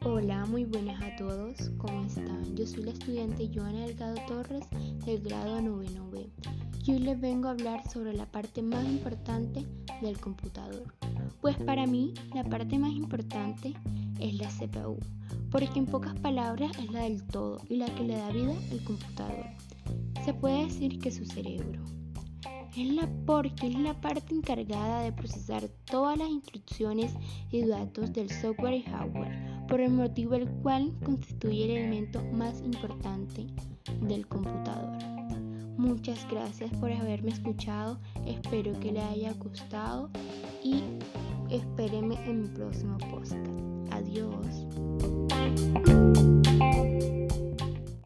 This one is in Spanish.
Hola, muy buenas a todos, ¿cómo están? Yo soy la estudiante Joana Delgado Torres del grado 9B y hoy les vengo a hablar sobre la parte más importante del computador. Pues para mí la parte más importante es la CPU, porque en pocas palabras es la del todo y la que le da vida al computador. Se puede decir que su cerebro. Es la porque es la parte encargada de procesar todas las instrucciones y datos del software y hardware, por el motivo el cual constituye el elemento más importante del computador. Muchas gracias por haberme escuchado, espero que le haya gustado y espéreme en mi próximo podcast.